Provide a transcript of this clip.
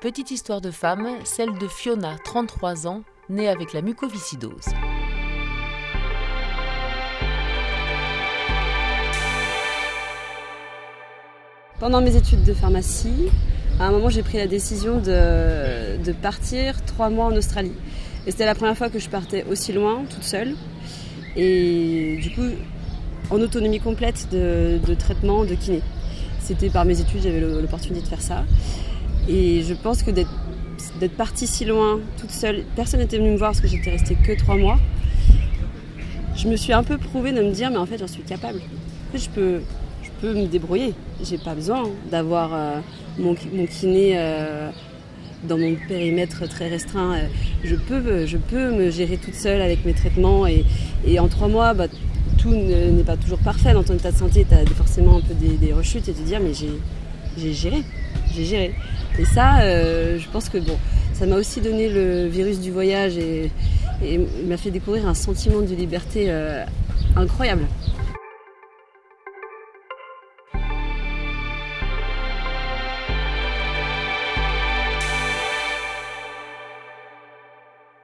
Petite histoire de femme, celle de Fiona, 33 ans, née avec la mucoviscidose. Pendant mes études de pharmacie, à un moment j'ai pris la décision de, partir trois mois en Australie. Et c'était la première fois que je partais aussi loin, toute seule. Et du coup, en autonomie complète de, traitement, de kiné. C'était par mes études, j'avais l'opportunité de faire ça. Et je pense que d'être partie si loin, toute seule, personne n'était venu me voir parce que j'étais restée que trois mois. Je me suis un peu prouvé de me dire, mais en fait, j'en suis capable. je peux, je peux me débrouiller. J'ai pas besoin d'avoir euh, mon, kiné euh, dans mon périmètre très restreint. Euh, je peux, je peux me gérer toute seule avec mes traitements et, en trois mois, bah, tout n'est pas toujours parfait dans ton état de santé. Tu as forcément un peu des, rechutes et te dire mais j'ai géré, j'ai géré. Et ça, je pense que bon, ça m'a aussi donné le virus du voyage et, et m'a fait découvrir un sentiment de liberté incroyable.